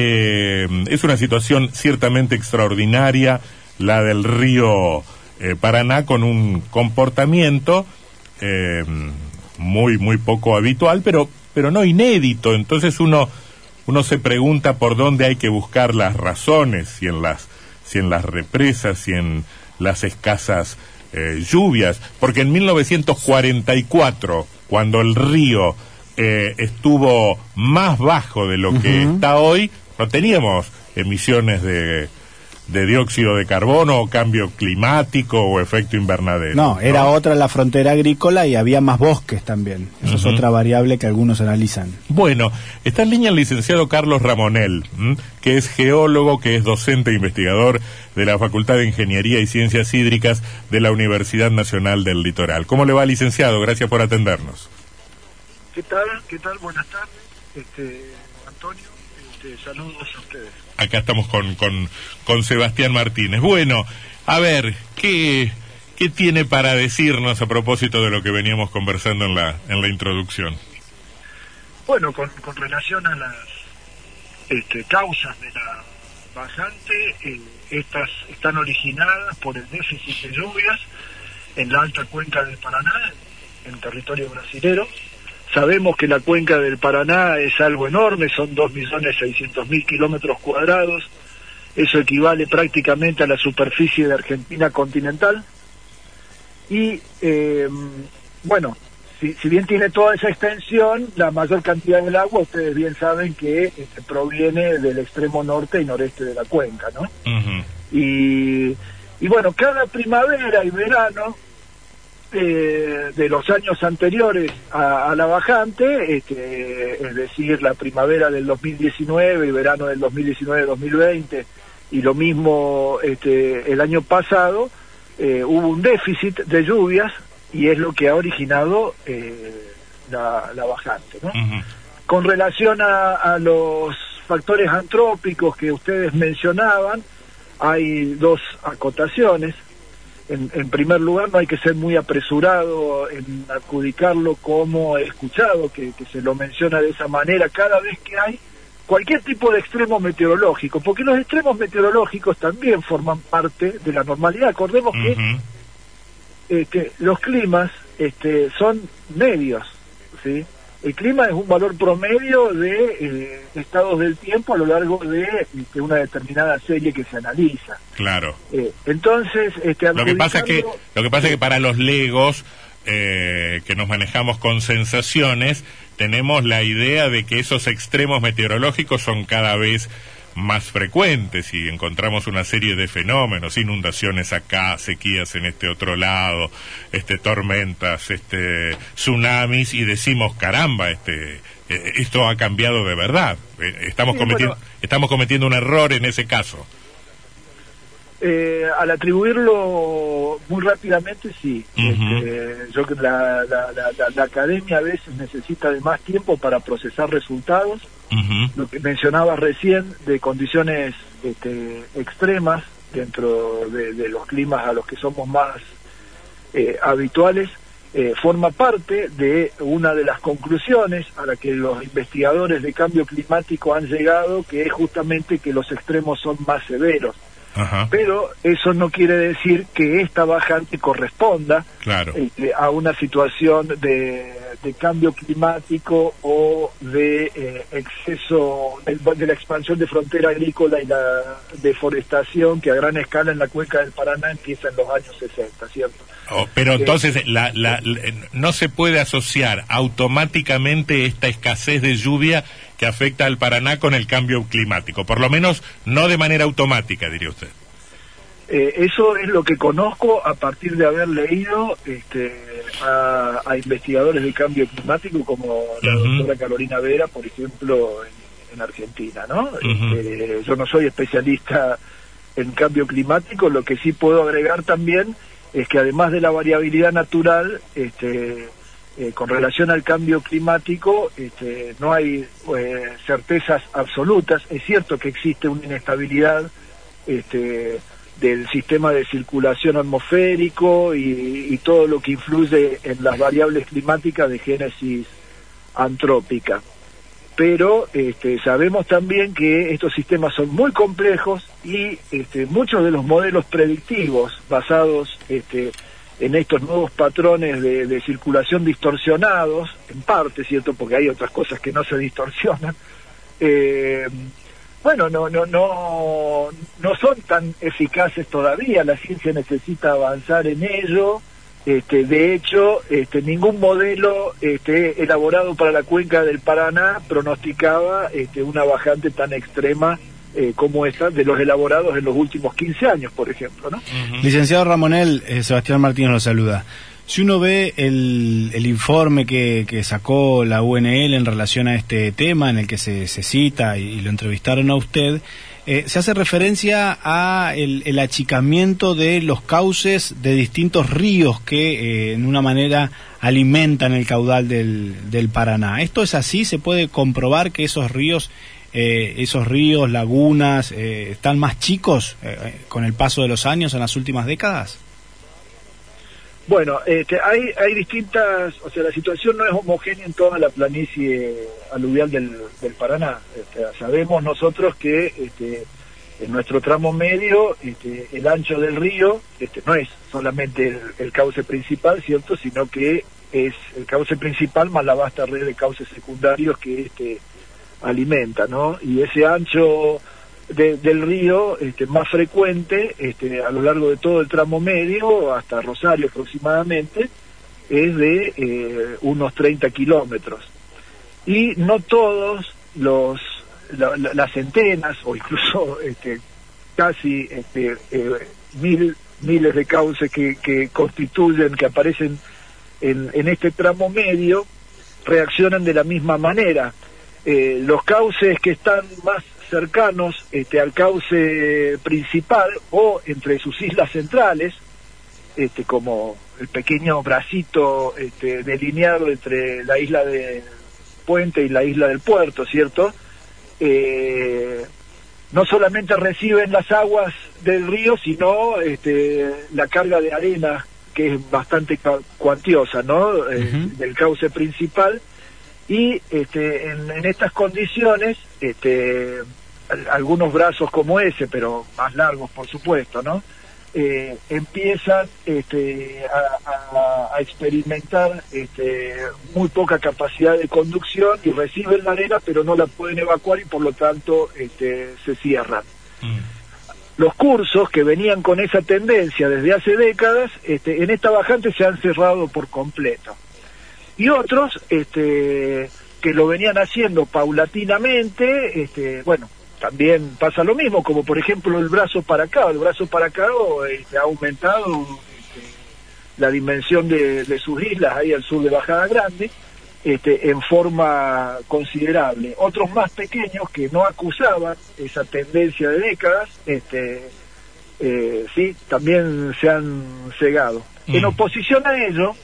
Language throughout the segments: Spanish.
Eh, es una situación ciertamente extraordinaria la del río eh, Paraná con un comportamiento eh, muy muy poco habitual, pero pero no inédito. Entonces uno uno se pregunta por dónde hay que buscar las razones, si en las si en las represas, si en las escasas eh, lluvias, porque en 1944, cuando el río estuvo más bajo de lo que está hoy, no teníamos emisiones de, de dióxido de carbono o cambio climático o efecto invernadero. No, era otra la frontera agrícola y había más bosques también. Eso es otra variable que algunos analizan. Bueno, está en línea el licenciado Carlos Ramonel, que es geólogo, que es docente e investigador de la Facultad de Ingeniería y Ciencias Hídricas de la Universidad Nacional del Litoral. ¿Cómo le va, licenciado? Gracias por atendernos. ¿Qué tal? ¿Qué tal? Buenas tardes. Este, Antonio, este, saludos a ustedes acá estamos con, con, con Sebastián Martínez. Bueno, a ver, ¿qué, ¿qué tiene para decirnos a propósito de lo que veníamos conversando en la, en la introducción? Bueno, con, con relación a las este, causas de la bajante, eh, estas están originadas por el déficit de lluvias en la alta cuenca del Paraná, en territorio brasilero, Sabemos que la cuenca del Paraná es algo enorme, son 2.600.000 kilómetros cuadrados, eso equivale prácticamente a la superficie de Argentina continental. Y eh, bueno, si, bien tiene toda esa extensión, la mayor cantidad del agua, ustedes bien saben que este, proviene del extremo norte y noreste de la cuenca, ¿no? y, y bueno, cada primavera y verano eh, de los años anteriores a, la bajante, este, es decir, la primavera del 2019 y verano del 2019-2020, y lo mismo este, el año pasado, eh, hubo un déficit de lluvias y es lo que ha originado eh, la, bajante. Con relación a, a los factores antrópicos que ustedes mencionaban, hay dos acotaciones en, primer lugar, no hay que ser muy apresurado en adjudicarlo como he escuchado, que, se lo menciona de esa manera cada vez que hay cualquier tipo de extremo meteorológico, porque los extremos meteorológicos también forman parte de la normalidad. Acordemos que este, los climas este, son medios, ¿sí? El clima es un valor promedio de eh, estados del tiempo a lo largo de, una determinada serie que se analiza. Claro. Eh, entonces, este, lo que pasa es que lo que pasa es que para los legos eh, que nos manejamos con sensaciones tenemos la idea de que esos extremos meteorológicos son cada vez más frecuentes y encontramos una serie de fenómenos, inundaciones acá, sequías en este otro lado, este tormentas, este tsunamis y decimos caramba, este eh, esto ha cambiado de verdad. Eh, estamos cometiendo estamos cometiendo un error en ese caso. Eh, al atribuirlo muy rápidamente, sí. Este, yo que la, la, academia a veces necesita de más tiempo para procesar resultados. Lo que mencionaba recién de condiciones este, extremas dentro de, los climas a los que somos más eh, habituales, eh, forma parte de una de las conclusiones a la que los investigadores de cambio climático han llegado, que es justamente que los extremos son más severos. Pero eso no quiere decir que esta bajante corresponda este, a una situación de, cambio climático o de eh, exceso de, la expansión de frontera agrícola y la deforestación que a gran escala en la cuenca del Paraná empieza en los años 60, ¿cierto? Oh, pero entonces la, no se puede asociar automáticamente esta escasez de lluvia que afecta al Paraná con el cambio climático, por lo menos no de manera automática, diría usted. Eh, eso es lo que conozco a partir de haber leído este, a, investigadores de cambio climático como la doctora Carolina Vera, por ejemplo, en, Argentina. ¿no? Este, yo no soy especialista en cambio climático, lo que sí puedo agregar también es que además de la variabilidad natural, este, eh, con relación al cambio climático este, no hay eh, certezas absolutas. Es cierto que existe una inestabilidad este, del sistema de circulación atmosférico y, todo lo que influye en las variables climáticas de génesis antrópica. pero este, sabemos también que estos sistemas son muy complejos y este, muchos de los modelos predictivos basados este, en estos nuevos patrones de, circulación distorsionados, en parte, ¿cierto? Porque hay otras cosas que no se distorsionan. Eh, bueno, no, no, no, no son tan eficaces todavía. La ciencia necesita avanzar en ello. Este, de hecho, este, ningún modelo este, elaborado para la cuenca del Paraná pronosticaba este, una bajante tan extrema eh, como esta de los elaborados en los últimos 15 años, por ejemplo. ¿no? Licenciado Ramonel, eh, Sebastián Martínez lo saluda. Si uno ve el, el informe que, que, sacó la UNL en relación a este tema, en el que se, se cita y, lo entrevistaron a usted, eh, se hace referencia a el, el, achicamiento de los cauces de distintos ríos que, en una manera, alimentan el caudal del, del Paraná. ¿Esto es así? ¿Se puede comprobar que esos ríos eh, esos ríos, lagunas, eh, están más chicos eh, con el paso de los años en las últimas décadas? Bueno, este, hay, hay distintas, o sea, la situación no es homogénea en toda la planicie aluvial del, del Paraná. Este, sabemos nosotros que este, en nuestro tramo medio este, el ancho del río este, no es solamente el, el, cauce principal, ¿cierto? Sino que es el cauce principal más la vasta red de cauces secundarios que este, alimenta, ¿no? Y ese ancho del río este, más frecuente este, a lo largo de todo el tramo medio, hasta Rosario aproximadamente, es de eh, unos 30 kilómetros. Y no todos los las centenas o incluso este, casi este, eh, mil, miles de cauces que, que constituyen, que aparecen en, en este tramo medio, reaccionan de la misma manera. Eh, los cauces que están más cercanos este, al cauce principal o entre sus islas centrales, este, como el pequeño bracito este, delineado entre la isla de Puente y la isla del Puerto, ¿cierto? Eh, no solamente reciben las aguas del río, sino este, la carga de arena, que es bastante cuantiosa, ¿no? Eh, del cauce principal y este, en, estas condiciones, este, algunos brazos como ese, pero más largos por supuesto, ¿no? Eh, empiezan este, a, experimentar este, muy poca capacidad de conducción y reciben la arena pero no la pueden evacuar y por lo tanto este, se cierran. Mm. Los cursos que venían con esa tendencia desde hace décadas, este, en esta bajante se han cerrado por completo y otros este, que lo venían haciendo paulatinamente, este, bueno, también pasa lo mismo, como por ejemplo el brazo para acá, el brazo para acá este, ha aumentado este, la dimensión de, sus islas ahí al sur de Bajada Grande, este, en forma considerable. Otros más pequeños que no acusaban esa tendencia de décadas, este, eh, sí, también se han cegado. En mm. oposición a ello,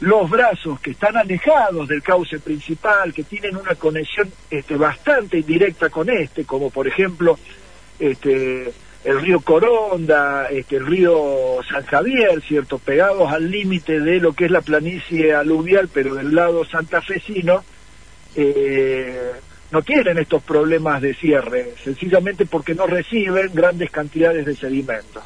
los brazos que están alejados del cauce principal, que tienen una conexión este, bastante indirecta con este, como por ejemplo este, el río Coronda, este, el río San Javier, cierto, pegados al límite de lo que es la planicie aluvial, pero del lado santafesino, eh, no tienen estos problemas de cierre, sencillamente porque no reciben grandes cantidades de sedimentos.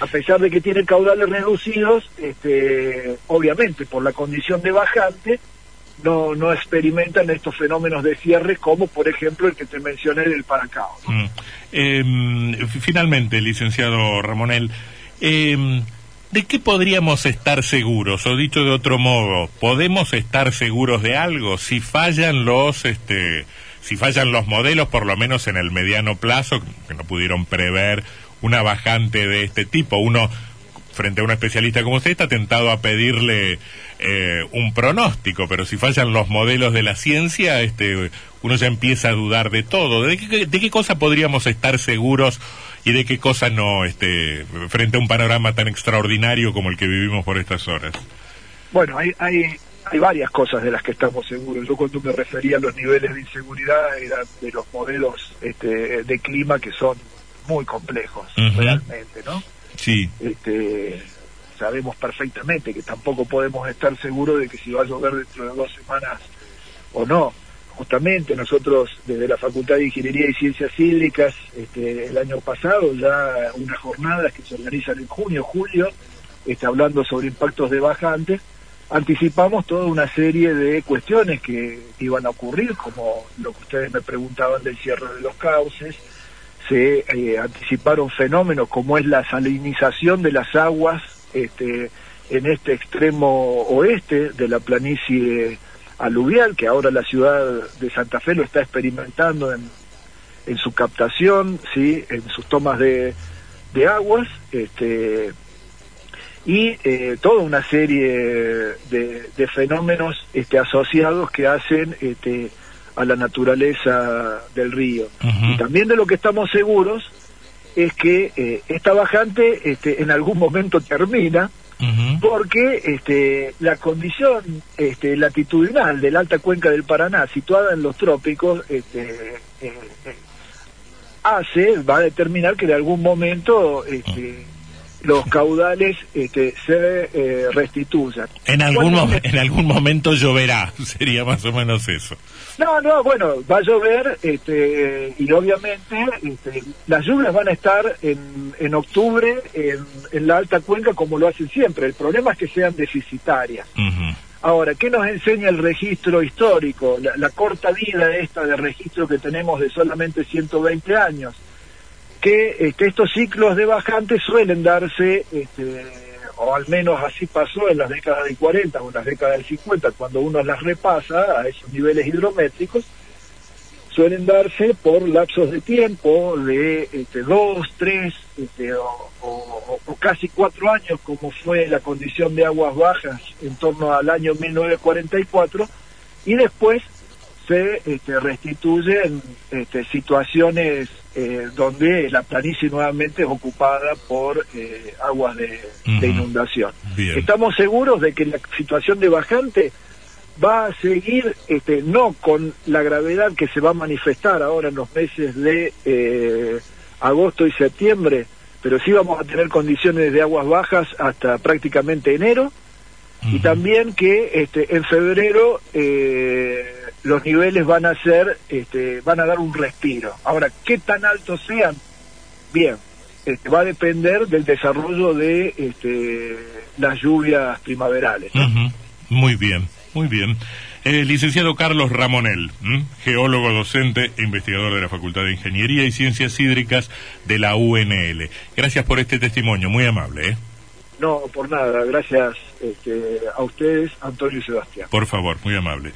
A pesar de que tienen caudales reducidos, este, obviamente por la condición de bajante, no, no experimentan estos fenómenos de cierre como por ejemplo el que te mencioné del Paracao. Mm. Em, finalmente, licenciado Ramonel, em, ¿de qué podríamos estar seguros? O dicho de otro modo, ¿podemos estar seguros de algo si fallan los... este si fallan los modelos, por lo menos en el mediano plazo, que no pudieron prever una bajante de este tipo. Uno, frente a un especialista como usted, está tentado a pedirle eh, un pronóstico, pero si fallan los modelos de la ciencia, este, uno ya empieza a dudar de todo. ¿De qué, cosa podríamos estar seguros y de qué cosa no, este, frente a un panorama tan extraordinario como el que vivimos por estas horas? Bueno, hay, hay, hay varias cosas de las que estamos seguros. Yo cuando me refería a los niveles de inseguridad era de los modelos este, de clima que son muy complejos, realmente, ¿no? Sí. Este, sabemos perfectamente que tampoco podemos estar seguros de que si va a llover dentro de dos semanas o no. justamente nosotros desde la Facultad de Ingeniería y Ciencias Hídricas, este, el año pasado, ya unas jornadas que se organizan en junio, julio, este, hablando sobre impactos de bajantes, anticipamos toda una serie de cuestiones que iban a ocurrir, como lo que ustedes me preguntaban del cierre de los cauces, se eh, anticiparon fenómenos como es la salinización de las aguas este, en este extremo oeste de la planicie aluvial, que ahora la ciudad de Santa Fe lo está experimentando en, en su captación, sí, en sus tomas de, de aguas, este, y eh, toda una serie de, de, fenómenos este, asociados que hacen este, a la naturaleza del río. Y también de lo que estamos seguros es que eh, esta bajante este, en algún momento termina, porque este, la condición este, latitudinal de la alta cuenca del Paraná, situada en los trópicos, este, eh, eh, hace, va a determinar que de algún momento este, los caudales este, se eh, restituyan. En algún, en algún momento lloverá, sería más o menos eso. No, no, bueno, va a llover este, y obviamente este, las lluvias van a estar en, en octubre en, en, la alta cuenca como lo hacen siempre. El problema es que sean deficitarias. Ahora, ¿qué nos enseña el registro histórico? La, la corta vida esta de registro que tenemos de solamente 120 años que este, estos ciclos de bajantes suelen darse, este, o al menos así pasó en las décadas del 40 o en las décadas del 50, cuando uno las repasa a esos niveles hidrométricos, suelen darse por lapsos de tiempo de este, dos, tres este, o, o, casi cuatro años, como fue la condición de aguas bajas en torno al año 1944, y después se este, restituyen este, situaciones eh, donde la planicie nuevamente es ocupada por eh, aguas de, inundación. Estamos seguros de que la situación de bajante va a seguir, este, no con la gravedad que se va a manifestar ahora en los meses de eh, agosto y septiembre, pero sí vamos a tener condiciones de aguas bajas hasta prácticamente enero, y también que este, en febrero eh, los niveles van a ser, este, van a dar un respiro. Ahora, ¿qué tan altos sean? Bien, este, va a depender del desarrollo de este, las lluvias primaverales. Muy bien, muy bien. Eh, licenciado Carlos Ramonel, geólogo, docente e investigador de la Facultad de Ingeniería y Ciencias Hídricas de la UNL. Gracias por este testimonio, muy amable. ¿eh? No, por nada, gracias este, a ustedes, Antonio y Sebastián. Por favor, muy amable.